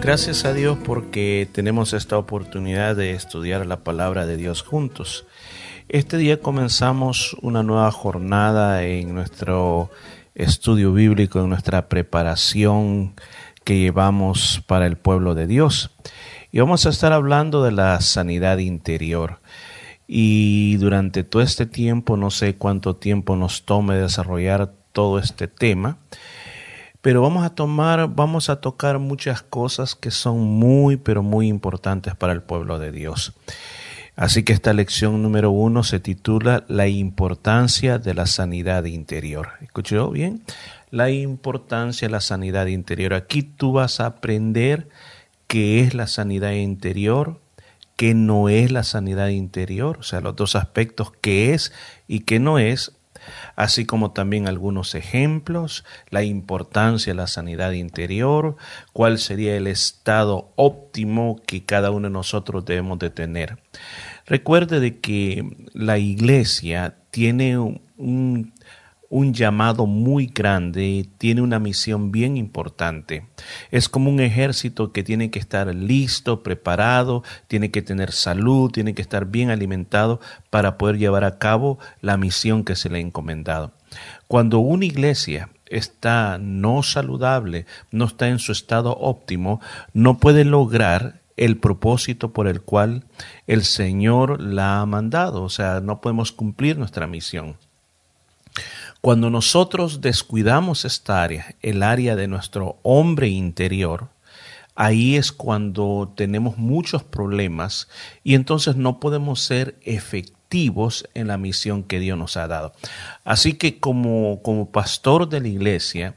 Gracias a Dios porque tenemos esta oportunidad de estudiar la palabra de Dios juntos. Este día comenzamos una nueva jornada en nuestro estudio bíblico, en nuestra preparación que llevamos para el pueblo de Dios. Y vamos a estar hablando de la sanidad interior. Y durante todo este tiempo, no sé cuánto tiempo nos tome desarrollar todo este tema, pero vamos a tomar, vamos a tocar muchas cosas que son muy, pero muy importantes para el pueblo de Dios. Así que esta lección número uno se titula La importancia de la sanidad interior. ¿Escuchó bien? La importancia de la sanidad interior. Aquí tú vas a aprender qué es la sanidad interior, qué no es la sanidad interior, o sea, los dos aspectos, qué es y qué no es, así como también algunos ejemplos, la importancia de la sanidad interior, cuál sería el estado óptimo que cada uno de nosotros debemos de tener. Recuerde de que la iglesia tiene un, un llamado muy grande, tiene una misión bien importante. Es como un ejército que tiene que estar listo, preparado, tiene que tener salud, tiene que estar bien alimentado para poder llevar a cabo la misión que se le ha encomendado. Cuando una iglesia está no saludable, no está en su estado óptimo, no puede lograr el propósito por el cual el Señor la ha mandado, o sea, no podemos cumplir nuestra misión. Cuando nosotros descuidamos esta área, el área de nuestro hombre interior, ahí es cuando tenemos muchos problemas y entonces no podemos ser efectivos en la misión que Dios nos ha dado. Así que como, como pastor de la iglesia,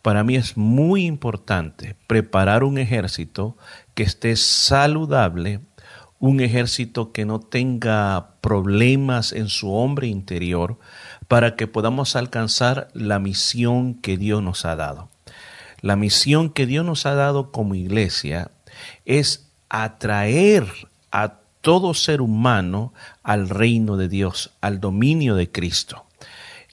para mí es muy importante preparar un ejército que esté saludable, un ejército que no tenga problemas en su hombre interior, para que podamos alcanzar la misión que Dios nos ha dado. La misión que Dios nos ha dado como iglesia es atraer a todo ser humano al reino de Dios, al dominio de Cristo.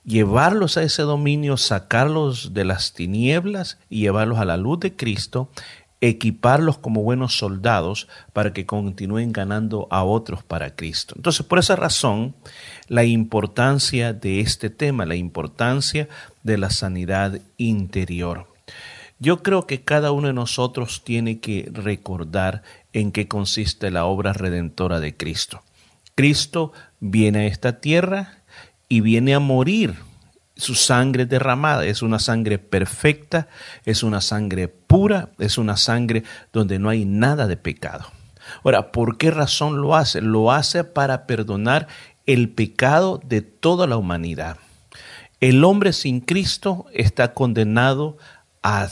Llevarlos a ese dominio, sacarlos de las tinieblas y llevarlos a la luz de Cristo equiparlos como buenos soldados para que continúen ganando a otros para Cristo. Entonces, por esa razón, la importancia de este tema, la importancia de la sanidad interior. Yo creo que cada uno de nosotros tiene que recordar en qué consiste la obra redentora de Cristo. Cristo viene a esta tierra y viene a morir su sangre derramada. Es una sangre perfecta, es una sangre pura, es una sangre donde no hay nada de pecado. Ahora, ¿por qué razón lo hace? Lo hace para perdonar el pecado de toda la humanidad. El hombre sin Cristo está condenado a,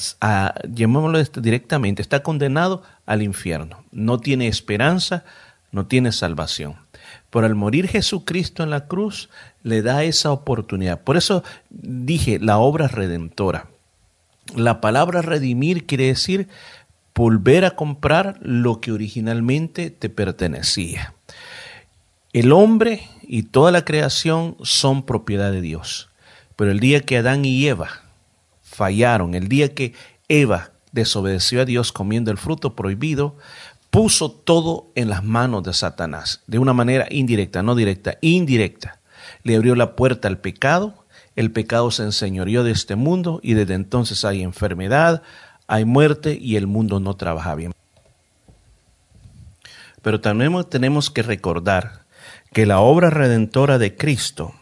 llamémoslo directamente, está condenado al infierno. No tiene esperanza, no tiene salvación. Por al morir Jesucristo en la cruz, le da esa oportunidad. Por eso dije la obra redentora. La palabra redimir quiere decir volver a comprar lo que originalmente te pertenecía. El hombre y toda la creación son propiedad de Dios. Pero el día que Adán y Eva fallaron, el día que Eva desobedeció a Dios comiendo el fruto prohibido, puso todo en las manos de Satanás, de una manera indirecta, no directa, indirecta. Le abrió la puerta al pecado, el pecado se enseñoreó de este mundo y desde entonces hay enfermedad, hay muerte y el mundo no trabaja bien. Pero también tenemos que recordar que la obra redentora de Cristo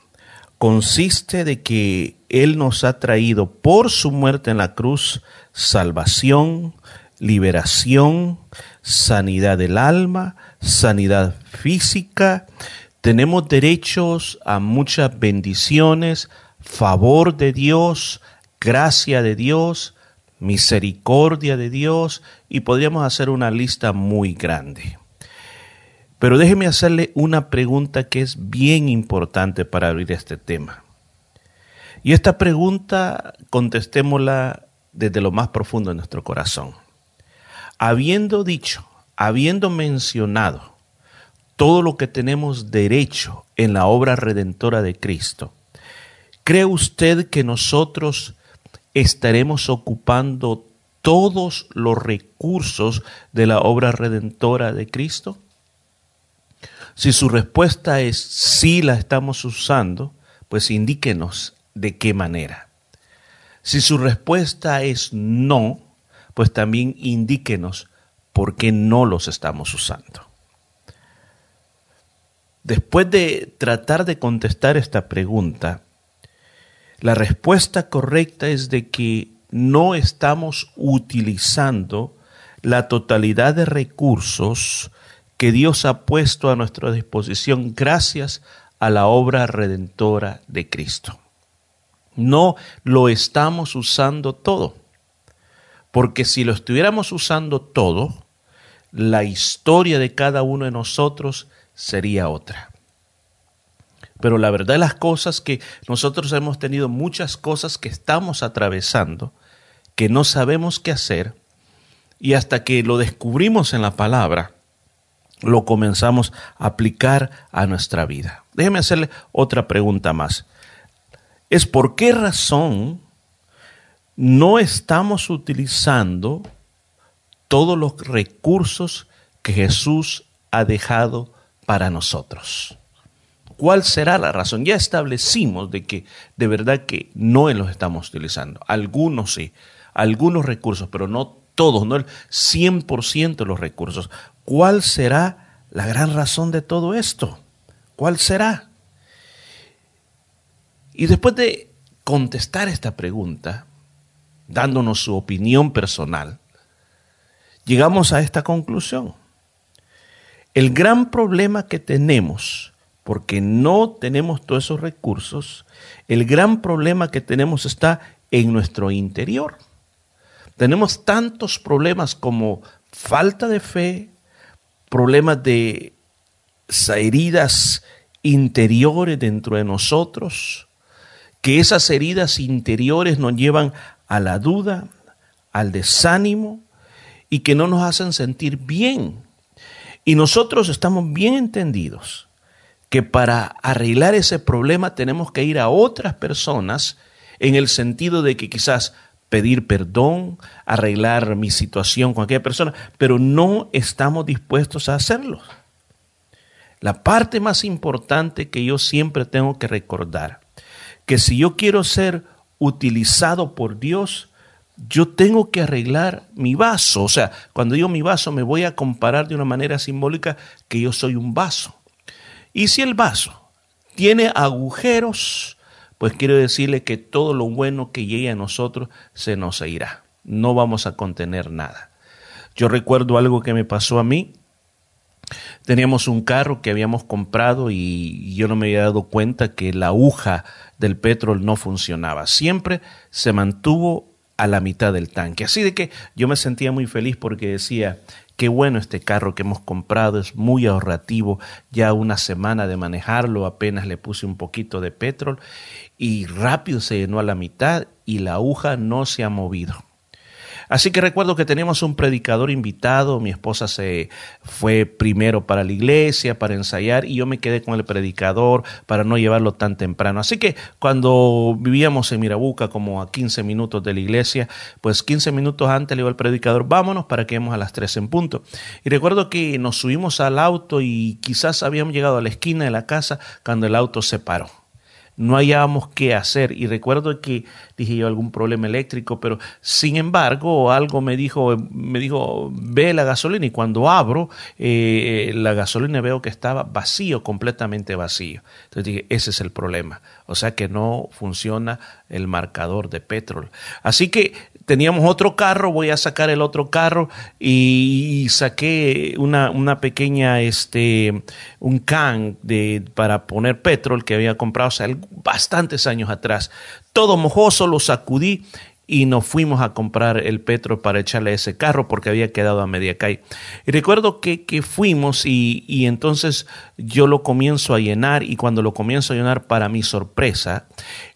consiste de que Él nos ha traído por su muerte en la cruz salvación, liberación, sanidad del alma, sanidad física. Tenemos derechos a muchas bendiciones, favor de Dios, gracia de Dios, misericordia de Dios y podríamos hacer una lista muy grande. Pero déjeme hacerle una pregunta que es bien importante para abrir este tema. Y esta pregunta contestémosla desde lo más profundo de nuestro corazón habiendo dicho, habiendo mencionado todo lo que tenemos derecho en la obra redentora de Cristo, ¿cree usted que nosotros estaremos ocupando todos los recursos de la obra redentora de Cristo? Si su respuesta es sí la estamos usando, pues indíquenos de qué manera. Si su respuesta es no, pues también indíquenos por qué no los estamos usando. Después de tratar de contestar esta pregunta, la respuesta correcta es de que no estamos utilizando la totalidad de recursos que Dios ha puesto a nuestra disposición gracias a la obra redentora de Cristo. No lo estamos usando todo, porque si lo estuviéramos usando todo, la historia de cada uno de nosotros sería otra. Pero la verdad de las cosas que nosotros hemos tenido muchas cosas que estamos atravesando que no sabemos qué hacer y hasta que lo descubrimos en la palabra, lo comenzamos a aplicar a nuestra vida. Déjeme hacerle otra pregunta más. Es por qué razón no estamos utilizando todos los recursos que Jesús ha dejado para nosotros. ¿Cuál será la razón? Ya establecimos de que de verdad que no los estamos utilizando. Algunos sí, algunos recursos, pero no todos, no el 100% de los recursos. ¿Cuál será la gran razón de todo esto? ¿Cuál será? Y después de contestar esta pregunta, dándonos su opinión personal, llegamos a esta conclusión. El gran problema que tenemos, porque no tenemos todos esos recursos, el gran problema que tenemos está en nuestro interior. Tenemos tantos problemas como falta de fe, problemas de heridas interiores dentro de nosotros, que esas heridas interiores nos llevan a la duda, al desánimo y que no nos hacen sentir bien. Y nosotros estamos bien entendidos que para arreglar ese problema tenemos que ir a otras personas en el sentido de que quizás pedir perdón, arreglar mi situación con aquella persona, pero no estamos dispuestos a hacerlo. La parte más importante que yo siempre tengo que recordar, que si yo quiero ser utilizado por Dios, yo tengo que arreglar mi vaso. O sea, cuando digo mi vaso me voy a comparar de una manera simbólica que yo soy un vaso. Y si el vaso tiene agujeros, pues quiero decirle que todo lo bueno que llegue a nosotros se nos irá. No vamos a contener nada. Yo recuerdo algo que me pasó a mí. Teníamos un carro que habíamos comprado y yo no me había dado cuenta que la aguja del petróleo no funcionaba. Siempre se mantuvo a la mitad del tanque. Así de que yo me sentía muy feliz porque decía, Qué bueno este carro que hemos comprado, es muy ahorrativo, ya una semana de manejarlo, apenas le puse un poquito de petróleo y rápido se llenó a la mitad y la aguja no se ha movido. Así que recuerdo que teníamos un predicador invitado, mi esposa se fue primero para la iglesia para ensayar y yo me quedé con el predicador para no llevarlo tan temprano. Así que cuando vivíamos en Mirabuca como a 15 minutos de la iglesia, pues 15 minutos antes le digo al predicador, vámonos para que vamos a las 3 en punto. Y recuerdo que nos subimos al auto y quizás habíamos llegado a la esquina de la casa cuando el auto se paró no hallábamos qué hacer. Y recuerdo que dije yo algún problema eléctrico, pero sin embargo algo me dijo, me dijo, ve la gasolina y cuando abro eh, la gasolina veo que estaba vacío, completamente vacío. Entonces dije, ese es el problema. O sea que no funciona el marcador de petróleo. Así que teníamos otro carro, voy a sacar el otro carro y, saqué una, pequeña, este, un can de, para poner petróleo que había comprado hace bastantes años atrás. Todo mojoso, lo sacudí y nos fuimos a comprar el petro para echarle a ese carro porque había quedado a media calle. Y recuerdo que, que fuimos y, y, entonces yo lo comienzo a llenar y cuando lo comienzo a llenar para mi sorpresa,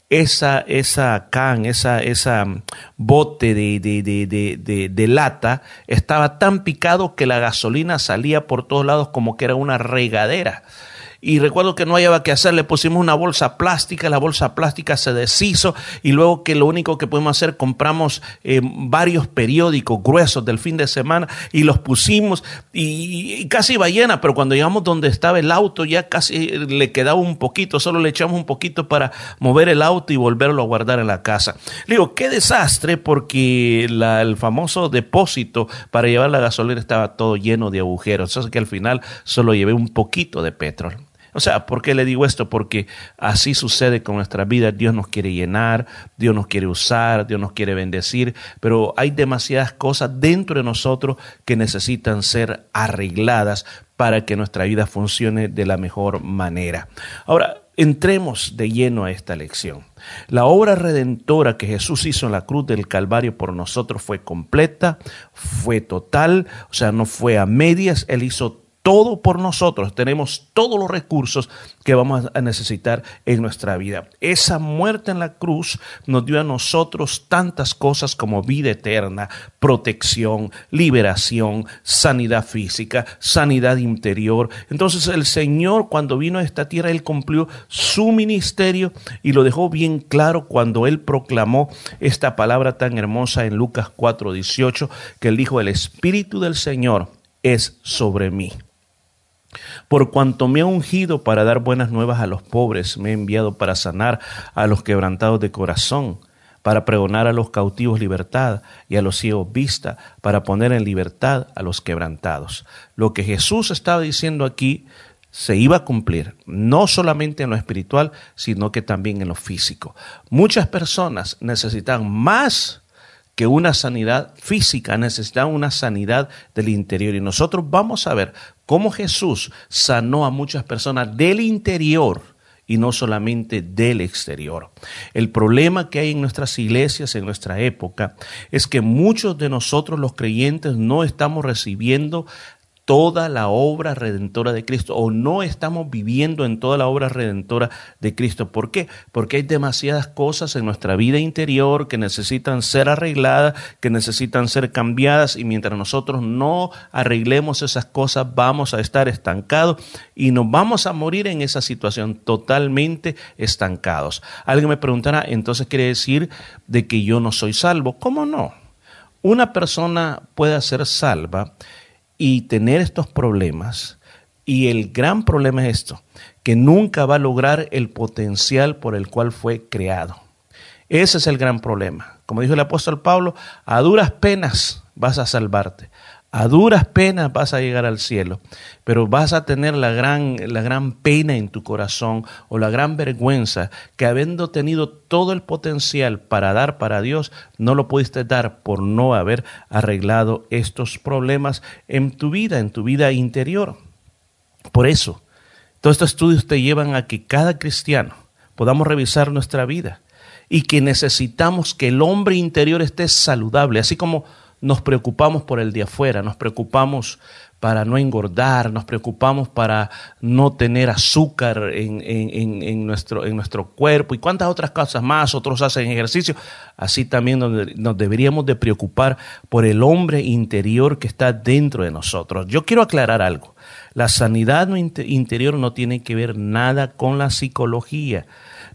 esa, esa can, esa, esa bote de, de, de, de, lata estaba tan picado que la gasolina salía por todos lados como que era una regadera. Y recuerdo que no había que hacer, le pusimos una bolsa plástica, la bolsa plástica se deshizo y luego que lo único que pudimos hacer, compramos eh, varios periódicos gruesos del fin de semana y los pusimos y, casi iba llena, pero cuando llegamos donde estaba el auto ya casi le quedaba un poquito, solo le echamos un poquito para mover el auto y volverlo a guardar en la casa. Le digo, qué desastre porque el famoso depósito para llevar la gasolina estaba todo lleno de agujeros, sea que al final solo llevé un poquito de petróleo. O sea, ¿por qué le digo esto? Porque así sucede con nuestra vida. Dios nos quiere llenar, Dios nos quiere usar, Dios nos quiere bendecir, pero hay demasiadas cosas dentro de nosotros que necesitan ser arregladas para que nuestra vida funcione de la mejor manera. Ahora, entremos de lleno a esta lección. La obra redentora que Jesús hizo en la cruz del Calvario por nosotros fue completa, fue total, o sea, no fue a medias, Él hizo todo por nosotros, tenemos todos los recursos que vamos a necesitar en nuestra vida. Esa muerte en la cruz nos dio a nosotros tantas cosas como vida eterna, protección, liberación, sanidad física, sanidad interior. Entonces el Señor cuando vino a esta tierra, Él cumplió su ministerio y lo dejó bien claro cuando Él proclamó esta palabra tan hermosa en Lucas 4:18, que Él dijo, el Espíritu del Señor es sobre mí por cuanto me ha ungido para dar buenas nuevas a los pobres, me ha enviado para sanar a los quebrantados de corazón, para pregonar a los cautivos libertad y a los ciegos vista, para poner en libertad a los quebrantados. Lo que Jesús estaba diciendo aquí se iba a cumplir, no solamente en lo espiritual, sino que también en lo físico. Muchas personas necesitan más que una sanidad física, necesitan una sanidad del interior. Y nosotros vamos a ver cómo Jesús sanó a muchas personas del interior y no solamente del exterior. El problema que hay en nuestras iglesias en nuestra época es que muchos de nosotros los creyentes no estamos recibiendo toda la obra redentora de Cristo o no estamos viviendo en toda la obra redentora de Cristo. ¿Por qué? Porque hay demasiadas cosas en nuestra vida interior que necesitan ser arregladas, que necesitan ser cambiadas y mientras nosotros no arreglemos esas cosas vamos a estar estancados y nos vamos a morir en esa situación totalmente estancados. Alguien me preguntará, entonces quiere decir de que yo no soy salvo. ¿Cómo no? Una persona puede ser salva y tener estos problemas. Y el gran problema es esto, que nunca va a lograr el potencial por el cual fue creado. Ese es el gran problema. Como dijo el apóstol Pablo, a duras penas vas a salvarte. A duras penas vas a llegar al cielo, pero vas a tener la gran, la gran pena en tu corazón o la gran vergüenza que habiendo tenido todo el potencial para dar para Dios, no lo pudiste dar por no haber arreglado estos problemas en tu vida, en tu vida interior. Por eso, todos estos estudios te llevan a que cada cristiano podamos revisar nuestra vida y que necesitamos que el hombre interior esté saludable, así como nos preocupamos por el de afuera, nos preocupamos para no engordar, nos preocupamos para no tener azúcar en, nuestro, en nuestro cuerpo y cuántas otras cosas más, otros hacen ejercicio, así también nos, deberíamos de preocupar por el hombre interior que está dentro de nosotros. Yo quiero aclarar algo, la sanidad interior no tiene que ver nada con la psicología,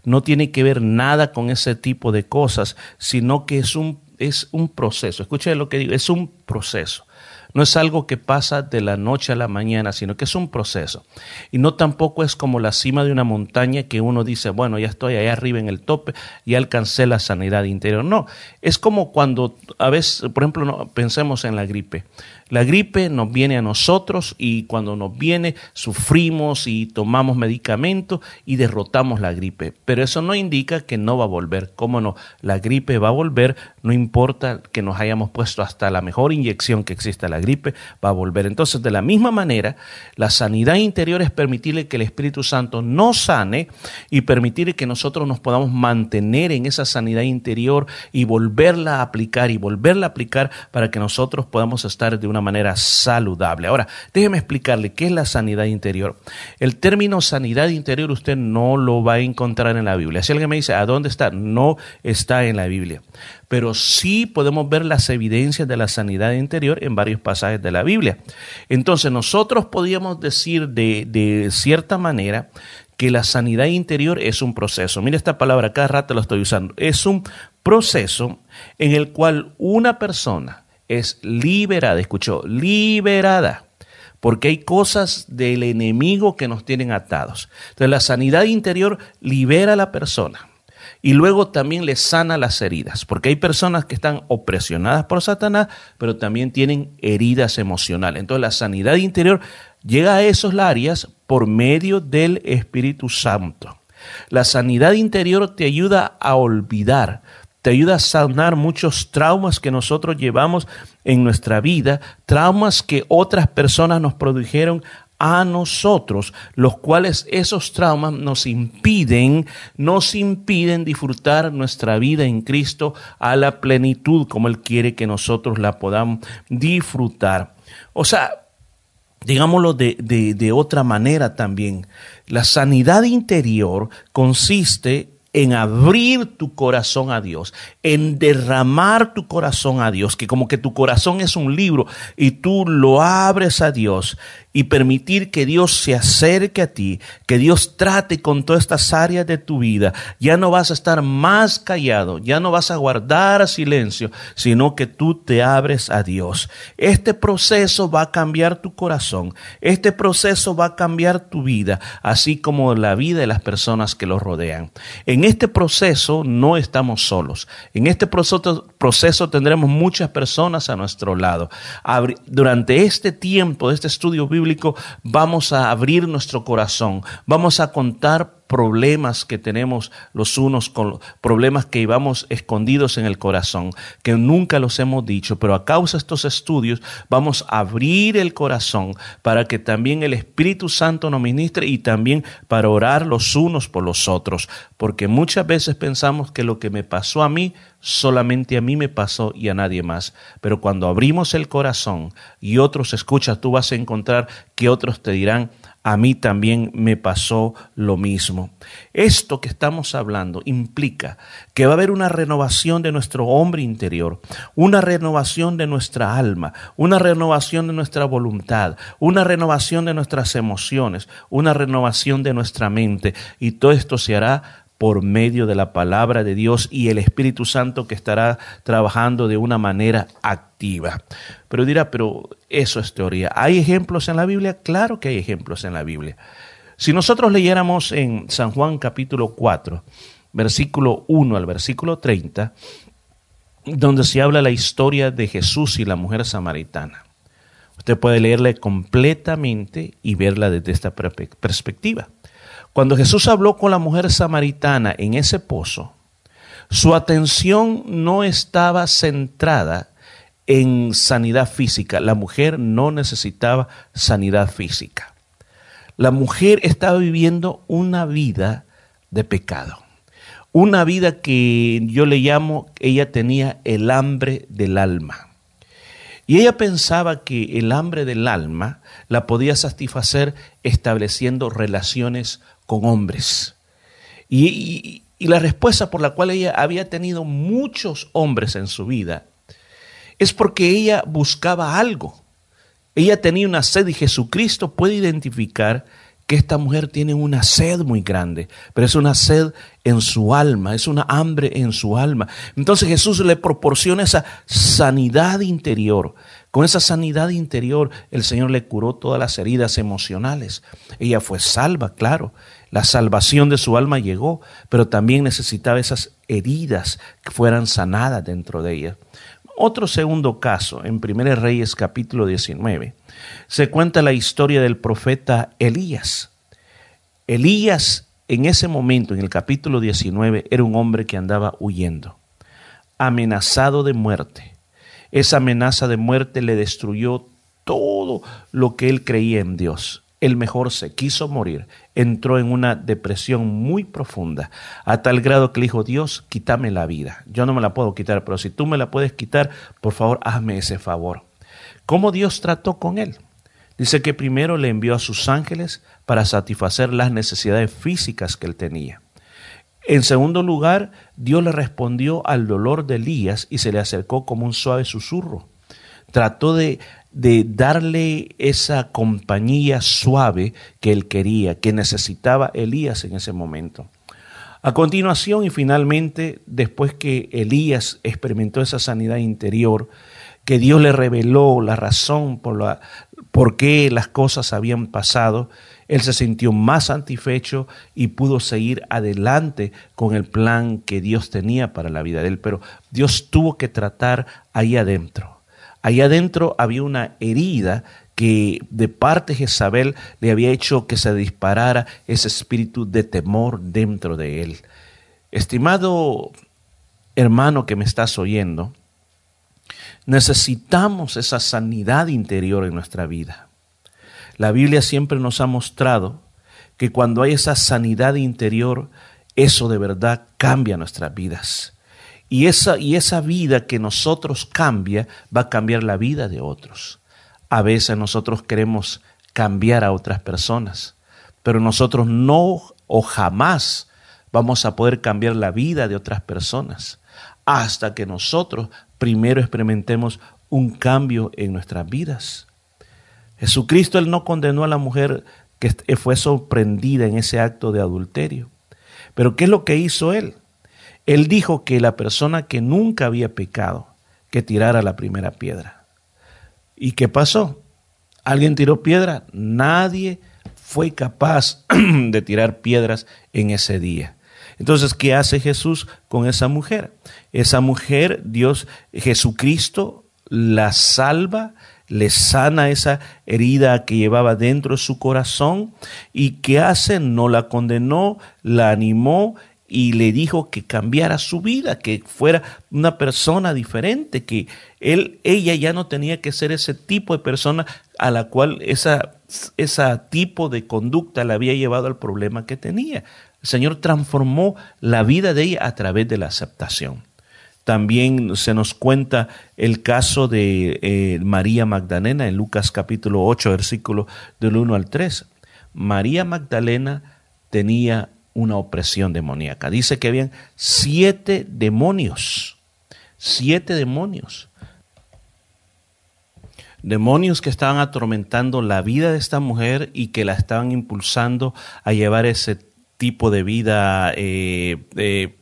no tiene que ver nada con ese tipo de cosas, sino que es un es un proceso. Escuche lo que digo, es un proceso. No es algo que pasa de la noche a la mañana, sino que es un proceso. Y no tampoco es como la cima de una montaña que uno dice, bueno, ya estoy allá arriba en el tope, y alcancé la sanidad interior. No, es como cuando a veces, por ejemplo, no, pensemos en la gripe. La gripe nos viene a nosotros y cuando nos viene sufrimos y tomamos medicamentos y derrotamos la gripe. Pero eso no indica que no va a volver. ¿Cómo no? La gripe va a volver, no importa que nos hayamos puesto hasta la mejor inyección que exista, la gripe va a volver. Entonces, de la misma manera, la sanidad interior es permitirle que el Espíritu Santo nos sane y permitir que nosotros nos podamos mantener en esa sanidad interior y volverla a aplicar y volverla a aplicar para que nosotros podamos estar de una manera saludable. Ahora, déjeme explicarle qué es la sanidad interior. El término sanidad interior usted no lo va a encontrar en la Biblia. Si alguien me dice, ¿a dónde está? No está en la Biblia. Pero sí podemos ver las evidencias de la sanidad interior en varios pasajes de la Biblia. Entonces nosotros podríamos decir de, de cierta manera que la sanidad interior es un proceso. Mira esta palabra, cada rato la estoy usando. Es un proceso en el cual una persona es liberada, escuchó, liberada, porque hay cosas del enemigo que nos tienen atados. Entonces la sanidad interior libera a la persona y luego también le sana las heridas, porque hay personas que están opresionadas por Satanás, pero también tienen heridas emocionales. Entonces la sanidad interior llega a esos áreas por medio del Espíritu Santo. La sanidad interior te ayuda a olvidar, te ayuda a sanar muchos traumas que nosotros llevamos en nuestra vida, traumas que otras personas nos produjeron a nosotros, los cuales esos traumas nos impiden, nos impiden disfrutar nuestra vida en Cristo a la plenitud como Él quiere que nosotros la podamos disfrutar. O sea, digámoslo de, de, otra manera también, la sanidad interior consiste en abrir tu corazón a Dios, en derramar tu corazón a Dios, que como que tu corazón es un libro y tú lo abres a Dios y permitir que Dios se acerque a ti, que Dios trate con todas estas áreas de tu vida. Ya no vas a estar más callado, ya no vas a guardar silencio, sino que tú te abres a Dios. Este proceso va a cambiar tu corazón, este proceso va a cambiar tu vida, así como la vida de las personas que lo rodean. En este proceso no estamos solos. En este proceso, proceso tendremos muchas personas a nuestro lado. Durante este tiempo de este estudio bíblico, vamos a abrir nuestro corazón, vamos a contar problemas que tenemos los unos con problemas que íbamos escondidos en el corazón, que nunca los hemos dicho, pero a causa de estos estudios vamos a abrir el corazón para que también el Espíritu Santo nos ministre y también para orar los unos por los otros, porque muchas veces pensamos que lo que me pasó a mí solamente a mí me pasó y a nadie más. Pero cuando abrimos el corazón y otros escuchan, tú vas a encontrar que otros te dirán, a mí también me pasó lo mismo. Esto que estamos hablando implica que va a haber una renovación de nuestro hombre interior, una renovación de nuestra alma, una renovación de nuestra voluntad, una renovación de nuestras emociones, una renovación de nuestra mente. Y todo esto se hará por medio de la palabra de Dios y el Espíritu Santo que estará trabajando de una manera activa. Pero dirá, pero eso es teoría. ¿Hay ejemplos en la Biblia? Claro que hay ejemplos en la Biblia. Si nosotros leyéramos en San Juan capítulo 4, versículo 1 al versículo 30, donde se habla la historia de Jesús y la mujer samaritana. Usted puede leerla completamente y verla desde esta perspectiva. Cuando Jesús habló con la mujer samaritana en ese pozo, su atención no estaba centrada en sanidad física. La mujer no necesitaba sanidad física. La mujer estaba viviendo una vida de pecado. Una vida que yo le llamo, ella tenía el hambre del alma. Y ella pensaba que el hambre del alma la podía satisfacer estableciendo relaciones con hombres. Y, la respuesta por la cual ella había tenido muchos hombres en su vida es porque ella buscaba algo. Ella tenía una sed y Jesucristo puede identificar que esta mujer tiene una sed muy grande, pero es una sed en su alma, es una hambre en su alma. Entonces Jesús le proporciona esa sanidad interior. Con esa sanidad interior el Señor le curó todas las heridas emocionales. Ella fue salva, claro. La salvación de su alma llegó, pero también necesitaba esas heridas que fueran sanadas dentro de ella. Otro segundo caso, en 1 Reyes capítulo 19, se cuenta la historia del profeta Elías. Elías en ese momento, en el capítulo 19, era un hombre que andaba huyendo, amenazado de muerte. Esa amenaza de muerte le destruyó todo lo que él creía en Dios el mejor se quiso morir, entró en una depresión muy profunda, a tal grado que le dijo, Dios, quítame la vida. Yo no me la puedo quitar, pero si tú me la puedes quitar, por favor, hazme ese favor. ¿Cómo Dios trató con él? Dice que primero le envió a sus ángeles para satisfacer las necesidades físicas que él tenía. En segundo lugar, Dios le respondió al dolor de Elías y se le acercó como un suave susurro. Trató de darle esa compañía suave que él quería, que necesitaba Elías en ese momento. A continuación y finalmente, después que Elías experimentó esa sanidad interior, que Dios le reveló la razón por, la, por qué las cosas habían pasado, él se sintió más satisfecho y pudo seguir adelante con el plan que Dios tenía para la vida de él. Pero Dios tuvo que tratar ahí adentro. Ahí adentro había una herida que de parte de Jezabel le había hecho que se disparara ese espíritu de temor dentro de él. Estimado hermano que me estás oyendo, necesitamos esa sanidad interior en nuestra vida. La Biblia siempre nos ha mostrado que cuando hay esa sanidad interior, eso de verdad cambia nuestras vidas. Y esa, y esa vida que nosotros cambia va a cambiar la vida de otros. A veces nosotros queremos cambiar a otras personas, pero nosotros no o jamás vamos a poder cambiar la vida de otras personas hasta que nosotros primero experimentemos un cambio en nuestras vidas. Jesucristo él no condenó a la mujer que fue sorprendida en ese acto de adulterio. Pero ¿qué es lo que hizo él? Él dijo que la persona que nunca había pecado, que tirara la primera piedra. ¿Y qué pasó? ¿Alguien tiró piedra? Nadie fue capaz de tirar piedras en ese día. Entonces, ¿qué hace Jesús con esa mujer? Esa mujer, Dios, Jesucristo, la salva, le sana esa herida que llevaba dentro de su corazón y ¿qué hace? No la condenó, la animó y le dijo que cambiara su vida, que fuera una persona diferente, que él, ella ya no tenía que ser ese tipo de persona a la cual esa, ese tipo de conducta le había llevado al problema que tenía. El Señor transformó la vida de ella a través de la aceptación. También se nos cuenta el caso de eh, María Magdalena en Lucas capítulo 8, versículo del 1 al 3. María Magdalena tenía una opresión demoníaca. Dice que habían siete demonios, siete demonios. Demonios que estaban atormentando la vida de esta mujer y que la estaban impulsando a llevar ese tipo de vida eh, eh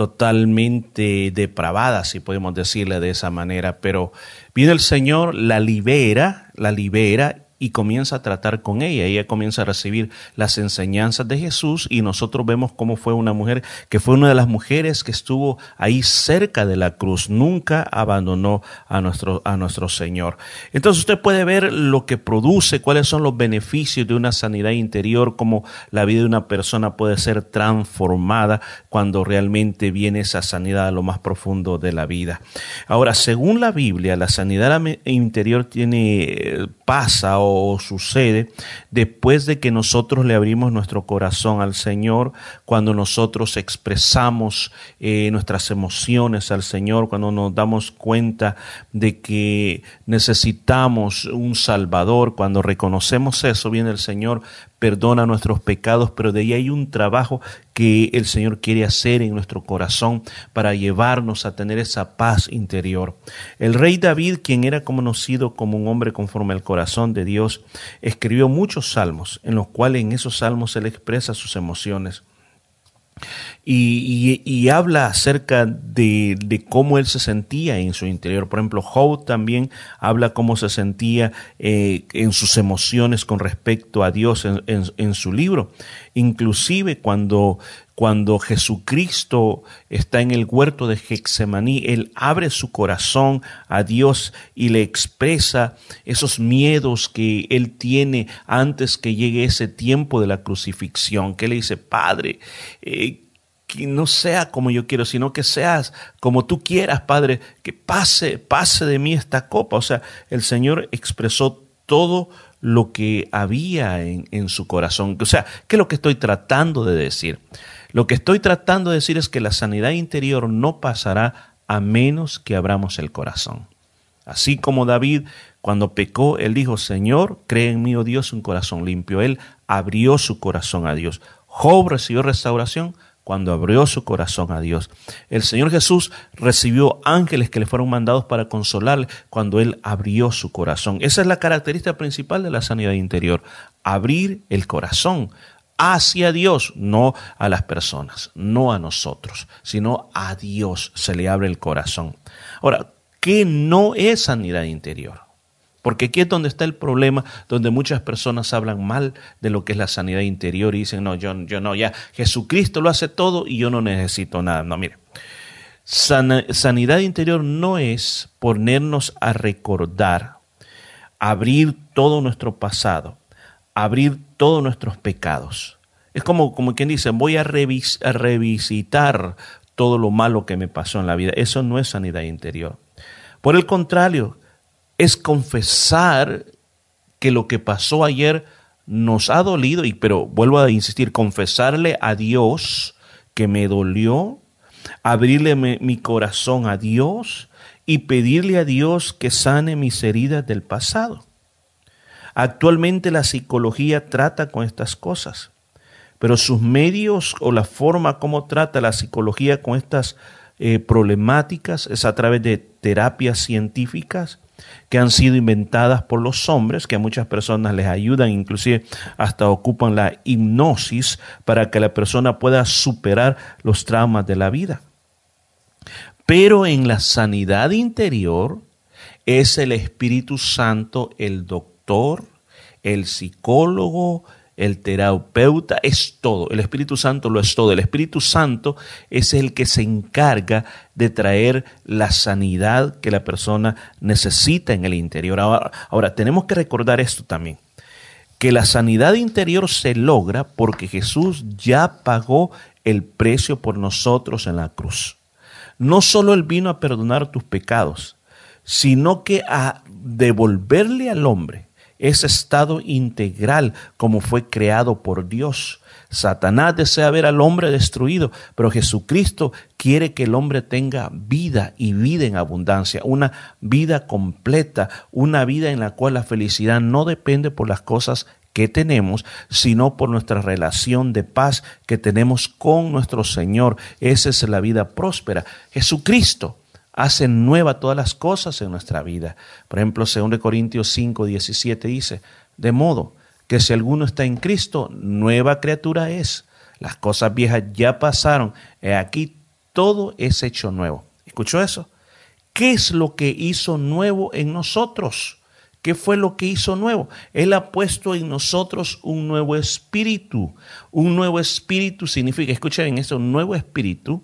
totalmente depravada, si podemos decirle de esa manera, pero viene el Señor, la libera, la libera y comienza a tratar con ella. Ella comienza a recibir las enseñanzas de Jesús y nosotros vemos cómo fue una mujer que fue una de las mujeres que estuvo ahí cerca de la cruz. Nunca abandonó a nuestro, a nuestro Señor. Entonces usted puede ver lo que produce, cuáles son los beneficios de una sanidad interior, cómo la vida de una persona puede ser transformada cuando realmente viene esa sanidad a lo más profundo de la vida. Ahora, según la Biblia, la sanidad interior tiene eh, pasa o sucede después de que nosotros le abrimos nuestro corazón al Señor, cuando nosotros expresamos eh, nuestras emociones al Señor, cuando nos damos cuenta de que necesitamos un Salvador, cuando reconocemos eso, viene el Señor, perdona nuestros pecados, pero de ahí hay un trabajo que el Señor quiere hacer en nuestro corazón para llevarnos a tener esa paz interior. El rey David, quien era conocido como un hombre conforme al corazón de Dios, escribió muchos salmos, en los cuales en esos salmos él expresa sus emociones. Y, habla acerca de, cómo él se sentía en su interior. Por ejemplo, Job también habla cómo se sentía eh, en sus emociones con respecto a Dios en, su libro. Inclusive cuando, cuando Jesucristo está en el huerto de Getsemaní, él abre su corazón a Dios y le expresa esos miedos que él tiene antes que llegue ese tiempo de la crucifixión, que le dice, Padre, eh, que no sea como yo quiero, sino que seas como tú quieras, Padre, que pase, pase de mí esta copa. O sea, el Señor expresó todo lo que había en, en, su corazón. O sea, ¿qué es lo que estoy tratando de decir? Lo que estoy tratando de decir es que la sanidad interior no pasará a menos que abramos el corazón. Así como David, cuando pecó, él dijo, Señor, cree en mí, oh Dios, un corazón limpio. Él abrió su corazón a Dios. Job recibió restauración cuando abrió su corazón a Dios. El Señor Jesús recibió ángeles que le fueron mandados para consolarle cuando Él abrió su corazón. Esa es la característica principal de la sanidad interior, abrir el corazón hacia Dios, no a las personas, no a nosotros, sino a Dios se le abre el corazón. Ahora, ¿qué no es sanidad interior? Porque aquí es donde está el problema, donde muchas personas hablan mal de lo que es la sanidad interior y dicen, no, yo, yo no, ya Jesucristo lo hace todo y yo no necesito nada. No, mire, sanidad interior no es ponernos a recordar, abrir todo nuestro pasado, abrir todos nuestros pecados. Es como, como quien dice, voy a, revisitar todo lo malo que me pasó en la vida. Eso no es sanidad interior. Por el contrario, es confesar que lo que pasó ayer nos ha dolido, y, pero vuelvo a insistir, confesarle a Dios que me dolió, abrirle mi corazón a Dios y pedirle a Dios que sane mis heridas del pasado. Actualmente la psicología trata con estas cosas, pero sus medios o la forma como trata la psicología con estas eh, problemáticas es a través de terapias científicas que han sido inventadas por los hombres, que a muchas personas les ayudan, inclusive hasta ocupan la hipnosis para que la persona pueda superar los traumas de la vida. Pero en la sanidad interior es el Espíritu Santo el doctor, el psicólogo, el terapeuta, es todo. El Espíritu Santo lo es todo. El Espíritu Santo es el que se encarga de traer la sanidad que la persona necesita en el interior. Ahora, ahora tenemos que recordar esto también, que la sanidad interior se logra porque Jesús ya pagó el precio por nosotros en la cruz. No solo Él vino a perdonar tus pecados, sino que a devolverle al hombre ese estado integral como fue creado por Dios. Satanás desea ver al hombre destruido, pero Jesucristo quiere que el hombre tenga vida y vida en abundancia, una vida completa, una vida en la cual la felicidad no depende por las cosas que tenemos, sino por nuestra relación de paz que tenemos con nuestro Señor. Esa es la vida próspera. Jesucristo hace nueva todas las cosas en nuestra vida. Por ejemplo, 2 Corintios 5, 17 dice, de modo que si alguno está en Cristo, nueva criatura es. Las cosas viejas ya pasaron. He aquí todo es hecho nuevo. ¿Escuchó eso? ¿Qué es lo que hizo nuevo en nosotros? ¿Qué fue lo que hizo nuevo? Él ha puesto en nosotros un nuevo espíritu. Un nuevo espíritu significa, escuchen eso, un nuevo espíritu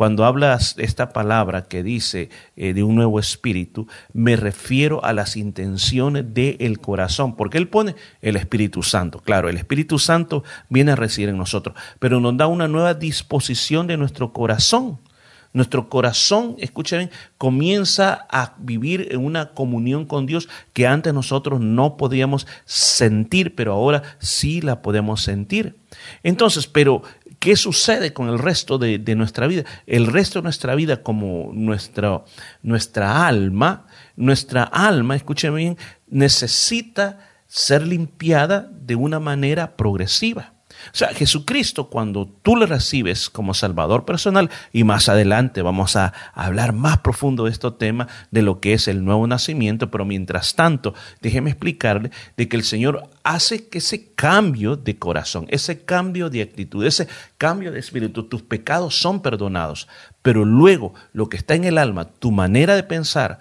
cuando hablas esta palabra que dice eh, de un nuevo espíritu, me refiero a las intenciones del corazón, porque Él pone el Espíritu Santo. Claro, el Espíritu Santo viene a residir en nosotros, pero nos da una nueva disposición de nuestro corazón. Nuestro corazón, escuchen, comienza a vivir en una comunión con Dios que antes nosotros no podíamos sentir, pero ahora sí la podemos sentir. Entonces, pero ¿Qué sucede con el resto de, nuestra vida? El resto de nuestra vida como nuestra, nuestra alma, nuestra alma, escúcheme bien, necesita ser limpiada de una manera progresiva. O sea, Jesucristo cuando tú le recibes como Salvador personal, y más adelante vamos a hablar más profundo de este tema, de lo que es el nuevo nacimiento, pero mientras tanto, déjeme explicarle de que el Señor hace que ese cambio de corazón, ese cambio de actitud, ese cambio de espíritu, tus pecados son perdonados, pero luego lo que está en el alma, tu manera de pensar,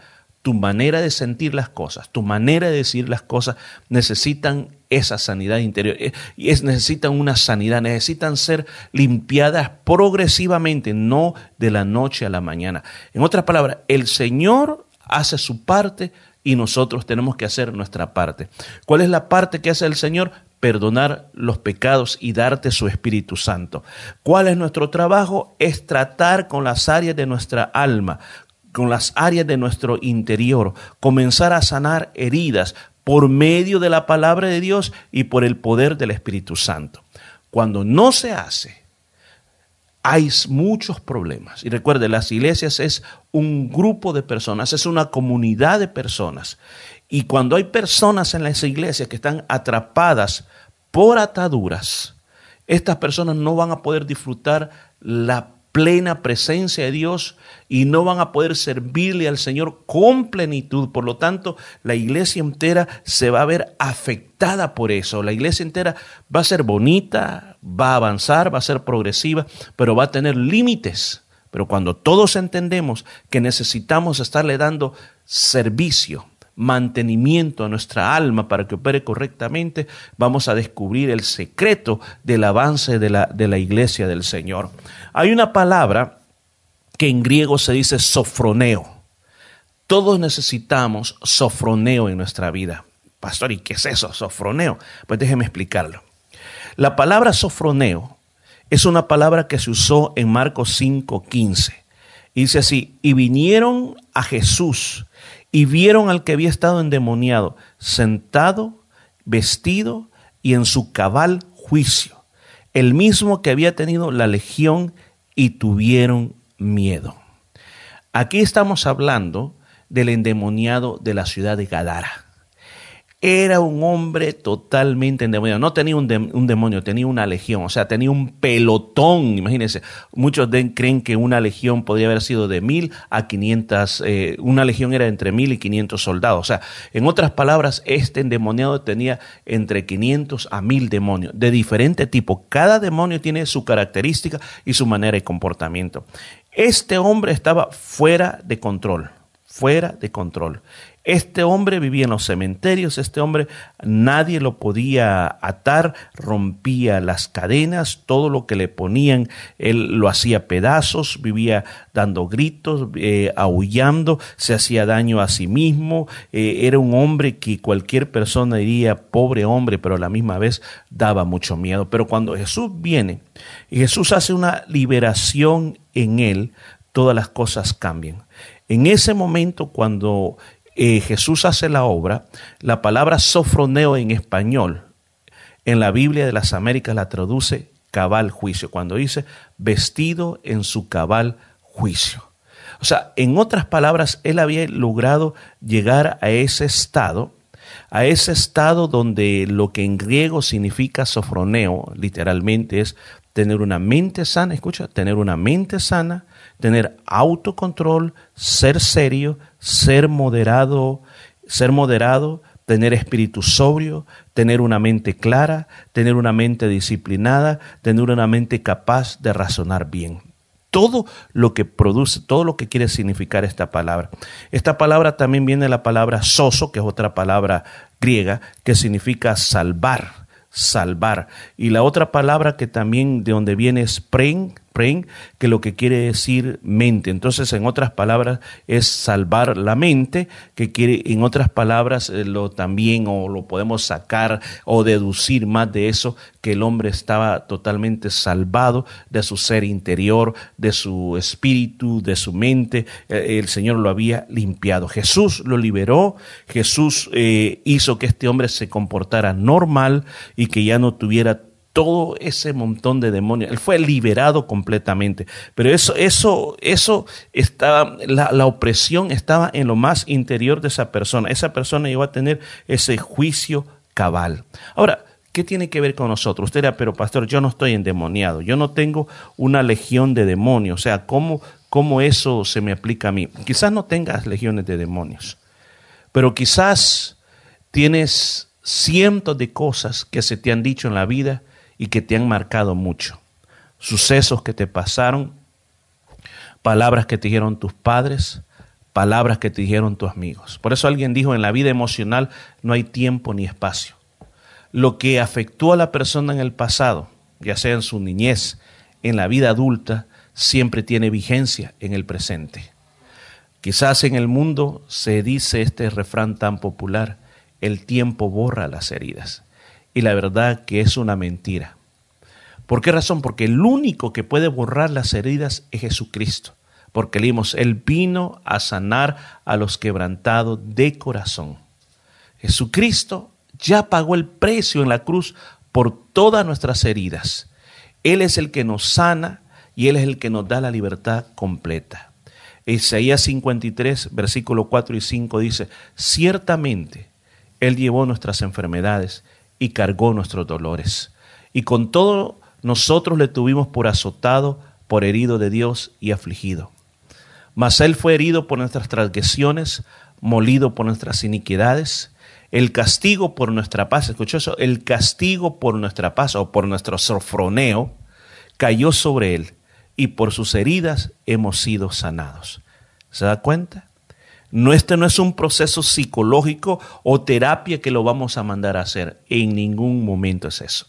tu manera de sentir las cosas, tu manera de decir las cosas necesitan esa sanidad interior. Eh, y es, necesitan una sanidad, necesitan ser limpiadas progresivamente, no de la noche a la mañana. En otras palabras, el Señor hace su parte y nosotros tenemos que hacer nuestra parte. ¿Cuál es la parte que hace el Señor? Perdonar los pecados y darte su Espíritu Santo. ¿Cuál es nuestro trabajo? Es tratar con las áreas de nuestra alma, con las áreas de nuestro interior, comenzar a sanar heridas, por medio de la palabra de Dios y por el poder del Espíritu Santo. Cuando no se hace, hay muchos problemas. Y recuerde, las iglesias es un grupo de personas, es una comunidad de personas. Y cuando hay personas en las iglesias que están atrapadas por ataduras, estas personas no van a poder disfrutar la plena presencia de Dios y no van a poder servirle al Señor con plenitud. Por lo tanto, la iglesia entera se va a ver afectada por eso. La iglesia entera va a ser bonita, va a avanzar, va a ser progresiva, pero va a tener límites. Pero cuando todos entendemos que necesitamos estarle dando servicio, mantenimiento a nuestra alma para que opere correctamente, vamos a descubrir el secreto del avance de la, de la iglesia del Señor. Hay una palabra que en griego se dice sofroneo. Todos necesitamos sofroneo en nuestra vida. Pastor, ¿y qué es eso, sofroneo? Pues déjeme explicarlo. La palabra sofroneo es una palabra que se usó en Marcos 5:15. Dice así, y vinieron a Jesús y vieron al que había estado endemoniado, sentado, vestido y en su cabal juicio, el mismo que había tenido la legión y tuvieron miedo. Aquí estamos hablando del endemoniado de la ciudad de Gadara. Era un hombre totalmente endemoniado. No tenía un, demonio, tenía una legión. O sea, tenía un pelotón. Imagínense, muchos creen que una legión podría haber sido de mil a quinientas. Eh, una legión era entre mil y quinientos soldados. O sea, en otras palabras, este endemoniado tenía entre quinientos a mil demonios de diferente tipo. Cada demonio tiene su característica y su manera de comportamiento. Este hombre estaba fuera de control, fuera de control. Este hombre vivía en los cementerios, este hombre nadie lo podía atar, rompía las cadenas, todo lo que le ponían, él lo hacía pedazos, vivía dando gritos, eh, aullando, se hacía daño a sí mismo, eh, era un hombre que cualquier persona diría, pobre hombre, pero a la misma vez daba mucho miedo. Pero cuando Jesús viene y Jesús hace una liberación en él, todas las cosas cambian. En ese momento, cuando eh, Jesús hace la obra, la palabra sofroneo en español, en la Biblia de las Américas la traduce cabal juicio, cuando dice vestido en su cabal juicio. O sea, en otras palabras, él había logrado llegar a ese estado, a ese estado donde lo que en griego significa sofroneo, literalmente es tener una mente sana, escucha, tener una mente sana, tener autocontrol, ser serio, ser moderado, ser moderado, tener espíritu sobrio, tener una mente clara, tener una mente disciplinada, tener una mente capaz de razonar bien. Todo lo que produce, todo lo que quiere significar esta palabra. Esta palabra también viene de la palabra soso, que es otra palabra griega, que significa salvar, salvar. Y la otra palabra que también de donde viene es pren, que lo que quiere decir mente. Entonces, en otras palabras, es salvar la mente, que quiere, en otras palabras, eh, lo también, o lo podemos sacar o deducir más de eso, que el hombre estaba totalmente salvado de su ser interior, de su espíritu, de su mente. Eh, el Señor lo había limpiado. Jesús lo liberó, Jesús eh, hizo que este hombre se comportara normal y que ya no tuviera todo ese montón de demonios. Él fue liberado completamente. Pero eso, eso, eso estaba, la, la, opresión estaba en lo más interior de esa persona. Esa persona iba a tener ese juicio cabal. Ahora, ¿qué tiene que ver con nosotros? Usted dirá, pero pastor, yo no estoy endemoniado, yo no tengo una legión de demonios. O sea, ¿cómo, cómo eso se me aplica a mí? Quizás no tengas legiones de demonios, pero quizás tienes cientos de cosas que se te han dicho en la vida y que te han marcado mucho. Sucesos que te pasaron, palabras que te dijeron tus padres, palabras que te dijeron tus amigos. Por eso alguien dijo, en la vida emocional no hay tiempo ni espacio. Lo que afectó a la persona en el pasado, ya sea en su niñez, en la vida adulta, siempre tiene vigencia en el presente. Quizás en el mundo se dice este refrán tan popular, el tiempo borra las heridas y la verdad que es una mentira. ¿Por qué razón? Porque el único que puede borrar las heridas es Jesucristo. Porque leímos, Él vino a sanar a los quebrantados de corazón. Jesucristo ya pagó el precio en la cruz por todas nuestras heridas. Él es el que nos sana y Él es el que nos da la libertad completa. Isaías 53, versículo 4 y 5 dice, ciertamente Él llevó nuestras enfermedades y cargó nuestros dolores. Y con todo nosotros le tuvimos por azotado, por herido de Dios y afligido. Mas Él fue herido por nuestras transgresiones, molido por nuestras iniquidades. El castigo por nuestra paz, escuchó eso, el castigo por nuestra paz o por nuestro sofroneo cayó sobre Él y por sus heridas hemos sido sanados. ¿Se da cuenta? No, este no es un proceso psicológico o terapia que lo vamos a mandar a hacer. En ningún momento es eso.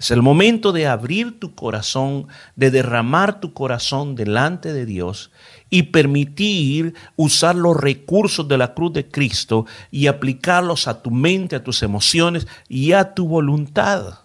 Es el momento de abrir tu corazón, de derramar tu corazón delante de Dios y permitir usar los recursos de la cruz de Cristo y aplicarlos a tu mente, a tus emociones y a tu voluntad.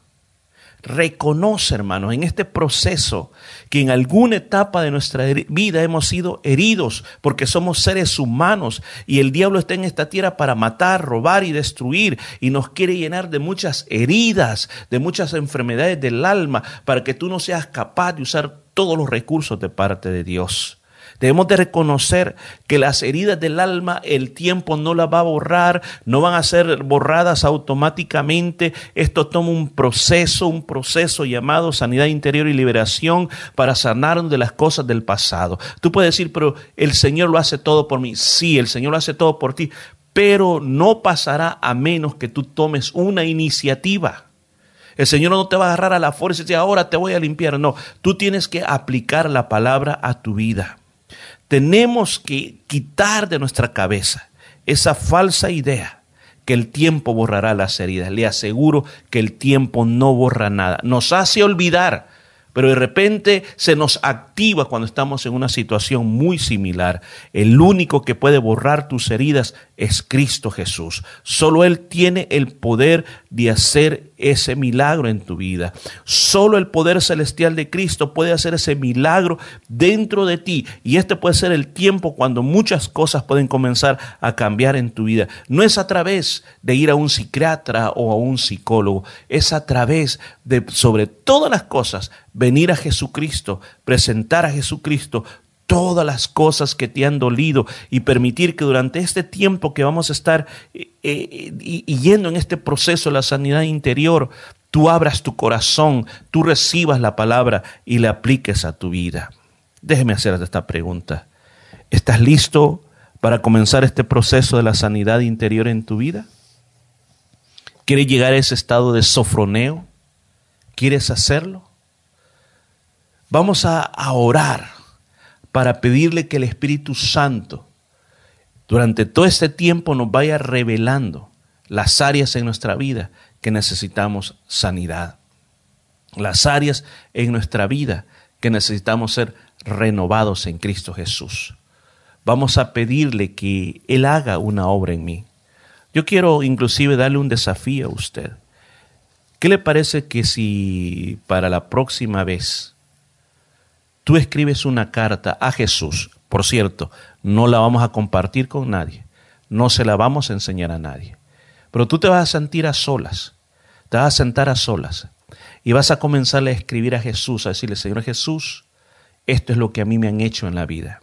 Reconoce, hermanos, en este proceso que en alguna etapa de nuestra vida hemos sido heridos porque somos seres humanos y el diablo está en esta tierra para matar, robar y destruir y nos quiere llenar de muchas heridas, de muchas enfermedades del alma para que tú no seas capaz de usar todos los recursos de parte de Dios. Debemos de reconocer que las heridas del alma el tiempo no las va a borrar, no van a ser borradas automáticamente. Esto toma un proceso, un proceso llamado sanidad interior y liberación para sanarnos de las cosas del pasado. Tú puedes decir, pero el Señor lo hace todo por mí. Sí, el Señor lo hace todo por ti, pero no pasará a menos que tú tomes una iniciativa. El Señor no te va a agarrar a la fuerza y decir, ahora te voy a limpiar. No, tú tienes que aplicar la palabra a tu vida. Tenemos que quitar de nuestra cabeza esa falsa idea que el tiempo borrará las heridas. Le aseguro que el tiempo no borra nada. Nos hace olvidar pero de repente se nos activa cuando estamos en una situación muy similar. El único que puede borrar tus heridas es Cristo Jesús. Solo Él tiene el poder de hacer ese milagro en tu vida. Solo el poder celestial de Cristo puede hacer ese milagro dentro de ti. Y este puede ser el tiempo cuando muchas cosas pueden comenzar a cambiar en tu vida. No es a través de ir a un psiquiatra o a un psicólogo, es a través de, sobre todas las cosas, venir a Jesucristo, presentar a Jesucristo todas las cosas que te han dolido y permitir que durante este tiempo que vamos a estar eh, eh, yendo en este proceso de la sanidad interior, tú abras tu corazón, tú recibas la palabra y la apliques a tu vida. Déjeme hacerte esta pregunta. ¿Estás listo para comenzar este proceso de la sanidad interior en tu vida? ¿Quieres llegar a ese estado de sofroneo? ¿Quieres hacerlo? Vamos a, orar para pedirle que el Espíritu Santo durante todo este tiempo nos vaya revelando las áreas en nuestra vida que necesitamos sanidad, las áreas en nuestra vida que necesitamos ser renovados en Cristo Jesús. Vamos a pedirle que Él haga una obra en mí. Yo quiero inclusive darle un desafío a usted. ¿Qué le parece que si para la próxima vez tú escribes una carta a Jesús, por cierto, no la vamos a compartir con nadie, no se la vamos a enseñar a nadie, pero tú te vas a sentir a solas, te vas a sentar a solas. Y vas a comenzar a escribir a Jesús, a decirle, Señor Jesús, esto es lo que a mí me han hecho en la vida.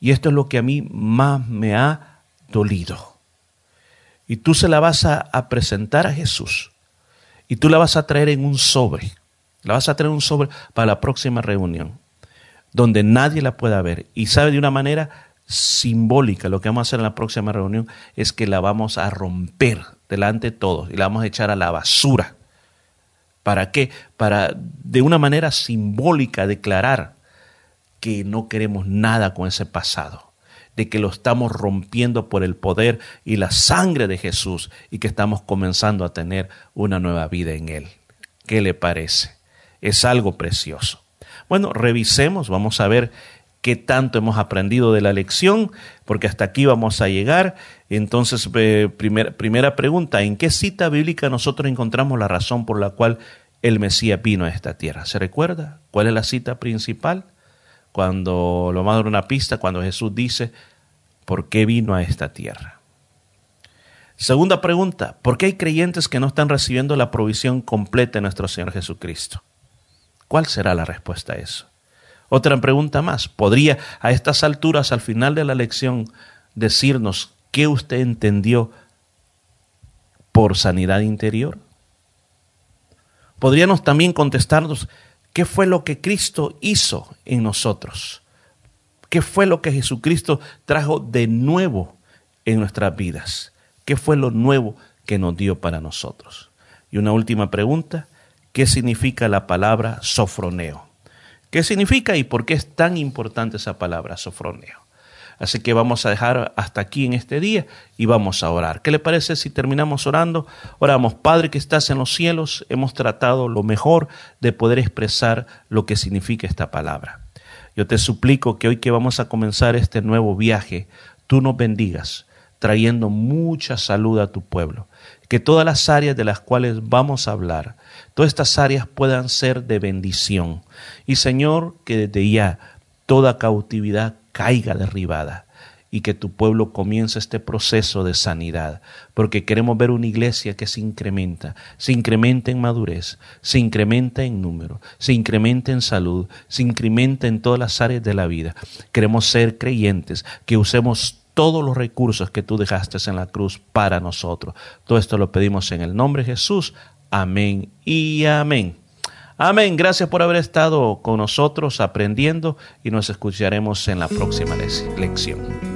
Y esto es lo que a mí más me ha dolido. Y tú se la vas a, a presentar a Jesús. Y tú la vas a traer en un sobre, la vas a traer en un sobre para la próxima reunión donde nadie la pueda ver. Y sabe de una manera simbólica, lo que vamos a hacer en la próxima reunión es que la vamos a romper delante de todos y la vamos a echar a la basura. ¿Para qué? Para de una manera simbólica declarar que no queremos nada con ese pasado, de que lo estamos rompiendo por el poder y la sangre de Jesús y que estamos comenzando a tener una nueva vida en Él. ¿Qué le parece? Es algo precioso. Bueno, revisemos, vamos a ver qué tanto hemos aprendido de la lección, porque hasta aquí vamos a llegar. Entonces, eh, primera pregunta, ¿en qué cita bíblica nosotros encontramos la razón por la cual el Mesías vino a esta tierra? ¿Se recuerda? ¿Cuál es la cita principal? Cuando lo mando una pista, cuando Jesús dice, ¿por qué vino a esta tierra? Segunda pregunta, ¿por qué hay creyentes que no están recibiendo la provisión completa de nuestro Señor Jesucristo? ¿Cuál será la respuesta a eso? Otra pregunta más. ¿Podría a estas alturas, al final de la lección, decirnos qué usted entendió por sanidad interior? ¿Podríamos también contestarnos ¿Qué fue lo que Cristo hizo en nosotros? ¿Qué fue lo que Jesucristo trajo de nuevo en nuestras vidas? ¿Qué fue lo nuevo que nos dio para nosotros? Y una última pregunta, ¿qué significa la palabra sofroneo? ¿Qué significa y por qué es tan importante esa palabra sofroneo? Así que vamos a dejar hasta aquí en este día y vamos a orar. ¿Qué le parece si terminamos orando? Oramos, Padre que estás en los cielos, hemos tratado lo mejor de poder expresar lo que significa esta palabra. Yo te suplico que hoy que vamos a comenzar este nuevo viaje, tú nos bendigas, trayendo mucha salud a tu pueblo. Que todas las áreas de las cuales vamos a hablar, todas estas áreas puedan ser de bendición. Y Señor, que desde ya toda cautividad caiga derribada y que tu pueblo comience este proceso de sanidad, porque queremos ver una iglesia que se incrementa, se incrementa en madurez, se incrementa en número, se incrementa en salud, se incrementa en todas las áreas de la vida. Queremos ser creyentes, que usemos todos los recursos que tú dejaste en la cruz para nosotros. Todo esto lo pedimos en el nombre de Jesús. Amén y amén. Amén. Gracias por haber estado con nosotros aprendiendo y nos escucharemos en la próxima lección.